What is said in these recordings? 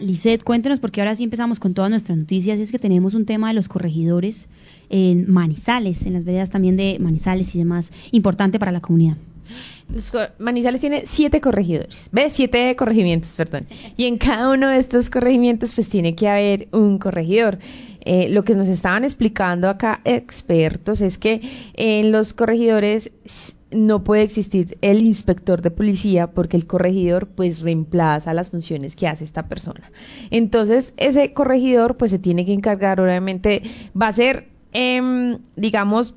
Lisette, cuéntenos, porque ahora sí empezamos con todas nuestras noticias, es que tenemos un tema de los corregidores en Manizales, en las veredas también de Manizales y demás, importante para la comunidad. Manizales tiene siete corregidores, ¿ves? Siete corregimientos, perdón. Y en cada uno de estos corregimientos pues tiene que haber un corregidor. Eh, lo que nos estaban explicando acá expertos es que en los corregidores no puede existir el inspector de policía porque el corregidor pues reemplaza las funciones que hace esta persona. Entonces ese corregidor pues se tiene que encargar, obviamente va a ser, eh, digamos,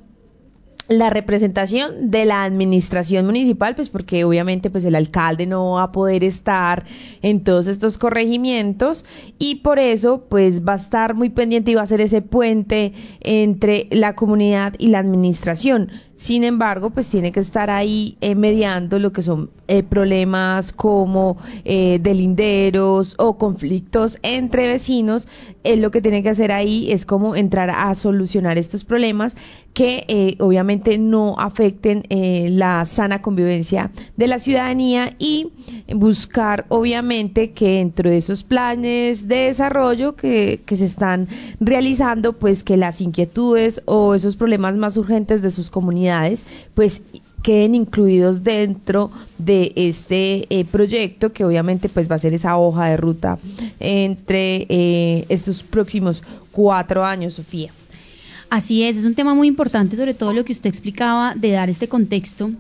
la representación de la administración municipal, pues porque obviamente pues el alcalde no va a poder estar en todos estos corregimientos y por eso pues va a estar muy pendiente y va a ser ese puente entre la comunidad y la administración. Sin embargo, pues tiene que estar ahí eh, mediando lo que son eh, problemas como eh, delinderos o conflictos entre vecinos. Él lo que tiene que hacer ahí es como entrar a solucionar estos problemas que obviamente no afecten la sana convivencia de la ciudadanía y buscar obviamente que dentro de esos planes de desarrollo que, que se están realizando, pues que las inquietudes o esos problemas más urgentes de sus comunidades pues queden incluidos dentro de este eh, proyecto que obviamente pues va a ser esa hoja de ruta entre eh, estos próximos cuatro años, Sofía. Así es, es un tema muy importante, sobre todo lo que usted explicaba de dar este contexto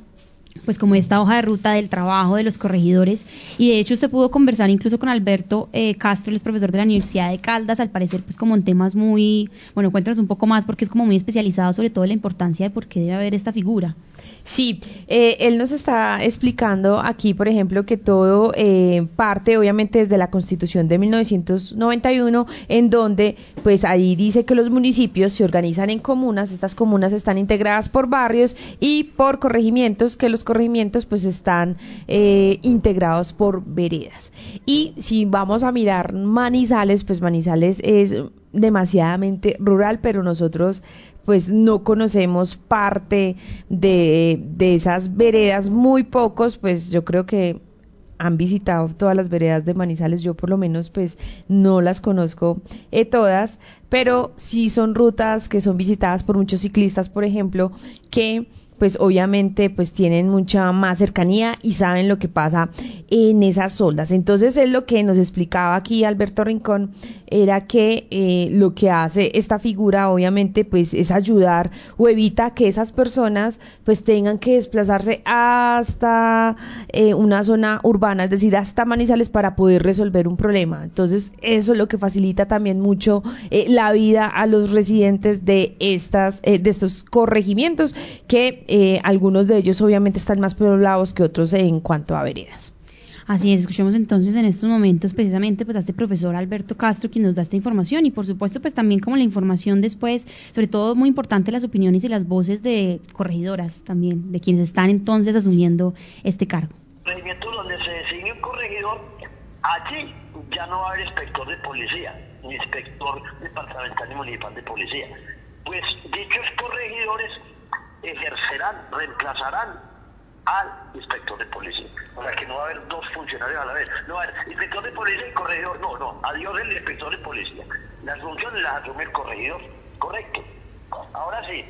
pues como esta hoja de ruta del trabajo de los corregidores y de hecho usted pudo conversar incluso con Alberto eh, Castro, el profesor de la Universidad de Caldas, al parecer pues como en temas muy, bueno, cuéntanos un poco más porque es como muy especializado sobre todo la importancia de por qué debe haber esta figura. Sí, eh, él nos está explicando aquí, por ejemplo, que todo eh, parte obviamente desde la Constitución de 1991, en donde pues ahí dice que los municipios se organizan en comunas, estas comunas están integradas por barrios y por corregimientos, que los corregimientos pues están eh, integrados por veredas. Y si vamos a mirar Manizales, pues Manizales es demasiadamente rural, pero nosotros pues no conocemos parte de, de esas veredas, muy pocos, pues yo creo que han visitado todas las veredas de Manizales, yo por lo menos pues no las conozco eh, todas, pero sí son rutas que son visitadas por muchos ciclistas, por ejemplo, que pues obviamente pues tienen mucha más cercanía y saben lo que pasa en esas soldas. Entonces es lo que nos explicaba aquí Alberto Rincón, era que eh, lo que hace esta figura obviamente pues es ayudar o evita que esas personas pues tengan que desplazarse hasta eh, una zona urbana, es decir, hasta Manizales para poder resolver un problema. Entonces eso es lo que facilita también mucho eh, la vida a los residentes de estas de estos corregimientos que eh, algunos de ellos obviamente están más poblados que otros en cuanto a veredas. Así es, escuchemos entonces en estos momentos precisamente pues a este profesor Alberto Castro quien nos da esta información y por supuesto pues también como la información después, sobre todo muy importante las opiniones y las voces de corregidoras también, de quienes están entonces asumiendo este cargo. Regimiento donde se designe un corregidor, allí ya no va a haber inspector de policía, ni inspector departamental ni municipal de policía. Pues dichos corregidores ejercerán, reemplazarán al inspector de policía. O sea que no va a haber dos funcionarios a la vez. No va a haber inspector de policía y corregidor. No, no. Adiós el inspector de policía. Las funciones las asume el corregidor. Correcto. Ahora sí,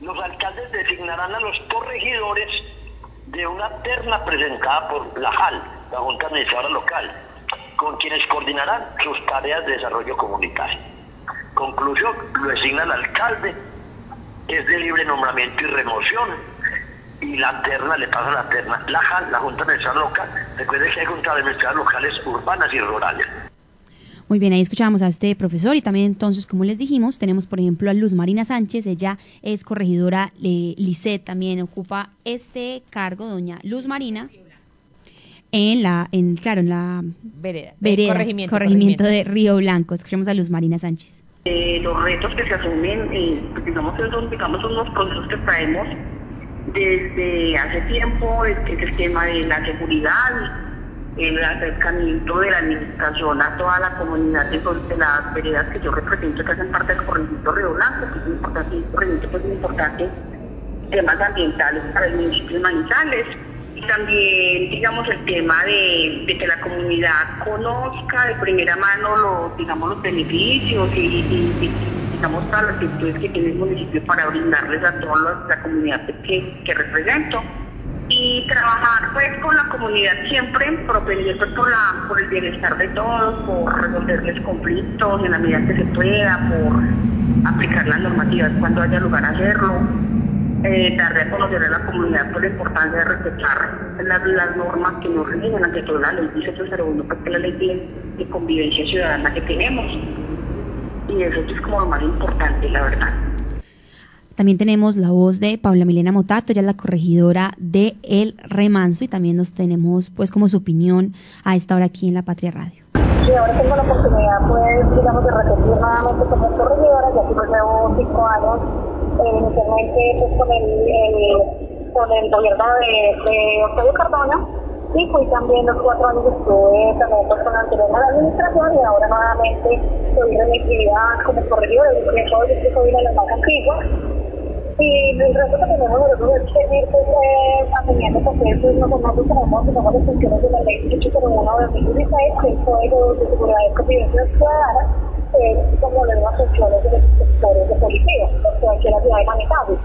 los alcaldes designarán a los corregidores de una terna presentada por la JAL, la Junta Administradora Local, con quienes coordinarán sus tareas de desarrollo comunitario. Conclusión, lo designa el alcalde es de libre nombramiento y remoción. Y la terna le pasa la terna. La JAL, la Junta Administrativa Local, recuerde que hay juntas administrativas locales urbanas y rurales. Muy bien, ahí escuchamos a este profesor y también entonces, como les dijimos, tenemos por ejemplo a Luz Marina Sánchez, ella es corregidora eh, LICET, también ocupa este cargo, doña Luz Marina, en la, en, claro, en la vereda, corregimiento, corregimiento, de Río Blanco. Escuchemos a Luz Marina Sánchez. Eh, los retos que se asumen, eh, digamos, son digamos, unos procesos que traemos desde hace tiempo, el, el tema de la seguridad, el acercamiento de la administración a toda la comunidad de, las veredas que yo represento, que hacen parte del corregimiento Río Blanco, que es importante, corregimiento que es muy importante, temas ambientales para el municipio de Manizales, también, digamos, el tema de, que la comunidad conozca de primera mano los, digamos, los beneficios y, digamos, todas las virtudes que tiene el municipio para brindarles a toda la, comunidad que, que represento. Y trabajar pues con la comunidad siempre propender pues, por la por el bienestar de todos por resolverles conflictos en la medida que se pueda por aplicar las normativas cuando haya lugar a hacerlo eh, darle a conocer a la comunidad por la importancia de respetar las, normas que nos rigen ante todo la ley 1801 pues que es la ley de, de convivencia ciudadana que tenemos y eso es como lo más importante la verdad también tenemos la voz de Paula Milena Motato, ella es la corregidora de El Remanso y también nos tenemos pues como su opinión a esta hora aquí en la Patria Radio. Sí, ahora tengo la oportunidad pues digamos de repetir nuevamente como corregidora, ya que pues llevo cinco años inicialmente pues con el, con el gobierno de, de Octavio Cardona. Y fui también los cuatro años estuve también pues con la anterior administración y ahora nuevamente soy reelegida como corregidora, de hecho yo soy de las más antiguas. Y el resto que tenemos nosotros es seguir pues, eh, asumiendo procesos, nosotros tenemos, tenemos las funciones de la ley 801 de 2016, que es Código de Seguridad y Convivencia Ciudadana, como mismas funciones de los inspectores de policía, en la ciudad de Manizales.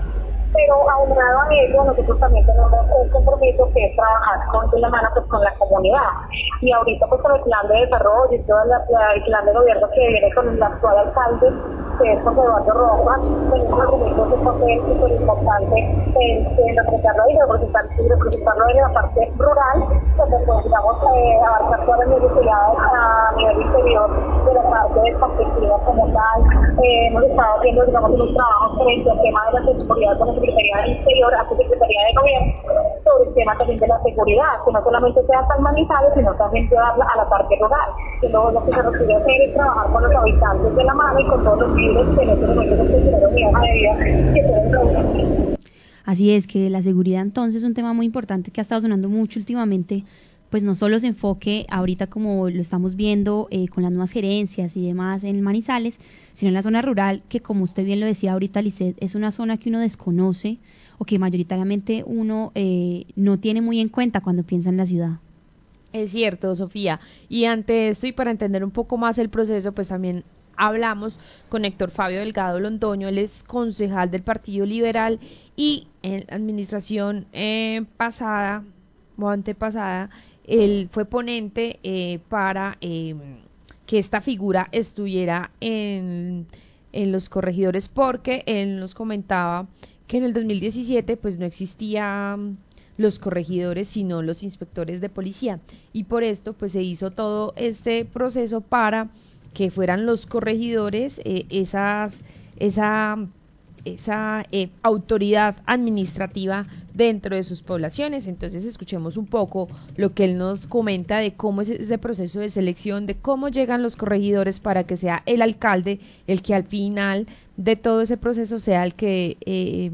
Pero aunado a ello, nosotros también tenemos un compromiso que es trabajar con, de la mano pues, con la comunidad. Y ahorita pues con el plan de desarrollo y todo el plan de gobierno que viene con el actual alcalde, que es José Eduardo Rojas, tenemos un papel súper importante en, en representarlo y representarlo, en la parte rural, donde digamos eh, abarcar todas las necesidades a nivel interior de la parte campesina como tal. Eh, hemos estado haciendo digamos unos trabajos frente al tema de la seguridad con la Secretaría del Interior, a la Secretaría de Gobierno, el tema también de la seguridad, que no solamente sea tan manizado, sino también llevarla a la parte rural. Que luego lo que se requiere hacer es trabajar con los habitantes de la mano y con todos los Así es que la seguridad entonces es un tema muy importante que ha estado sonando mucho últimamente, pues no solo se enfoque ahorita como lo estamos viendo eh, con las nuevas gerencias y demás en Manizales, sino en la zona rural, que como usted bien lo decía ahorita, Lisset, es una zona que uno desconoce que mayoritariamente uno eh, no tiene muy en cuenta cuando piensa en la ciudad. Es cierto, Sofía. Y ante esto y para entender un poco más el proceso, pues también hablamos con Héctor Fabio Delgado Londoño, él es concejal del Partido Liberal y en la administración eh, pasada o antepasada, él fue ponente eh, para em, que esta figura estuviera en, en los corregidores porque él nos comentaba que en el 2017 pues no existían los corregidores sino los inspectores de policía. Y por esto pues se hizo todo este proceso para que fueran los corregidores eh, esas, esa, esa eh, autoridad administrativa dentro de sus poblaciones. Entonces escuchemos un poco lo que él nos comenta de cómo es ese proceso de selección, de cómo llegan los corregidores para que sea el alcalde el que al final de todo ese proceso sea el que eh,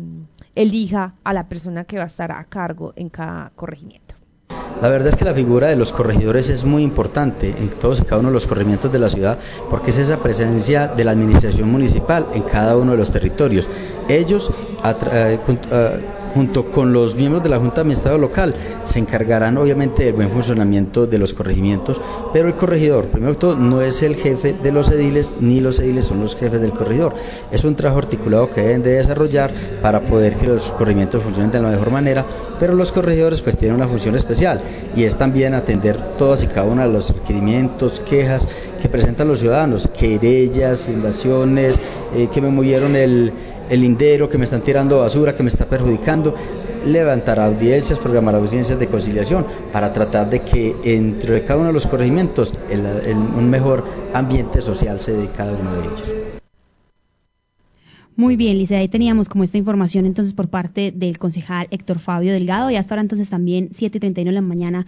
elija a la persona que va a estar a cargo en cada corregimiento. La verdad es que la figura de los corregidores es muy importante en todos y cada uno de los corregimientos de la ciudad porque es esa presencia de la administración municipal en cada uno de los territorios. Ellos, junto con los miembros de la Junta de Administrado Local, se encargarán obviamente del buen funcionamiento de los corregimientos, pero el corregidor, primero que todo, no es el jefe de los ediles, ni los ediles son los jefes del corregidor. Es un trabajo articulado que deben de desarrollar para poder que los corregimientos funcionen de la mejor manera, pero los corregidores pues tienen una función especial y es también atender todas y cada una de los requerimientos, quejas que presentan los ciudadanos, querellas, invasiones, eh, que me movieron el el lindero, que me están tirando basura, que me está perjudicando, levantar audiencias, programar audiencias de conciliación para tratar de que entre cada uno de los corregimientos un mejor ambiente social se dé cada uno de ellos. Muy bien, Lisa, ahí teníamos como esta información entonces por parte del concejal Héctor Fabio Delgado y hasta ahora entonces también 7.31 de la mañana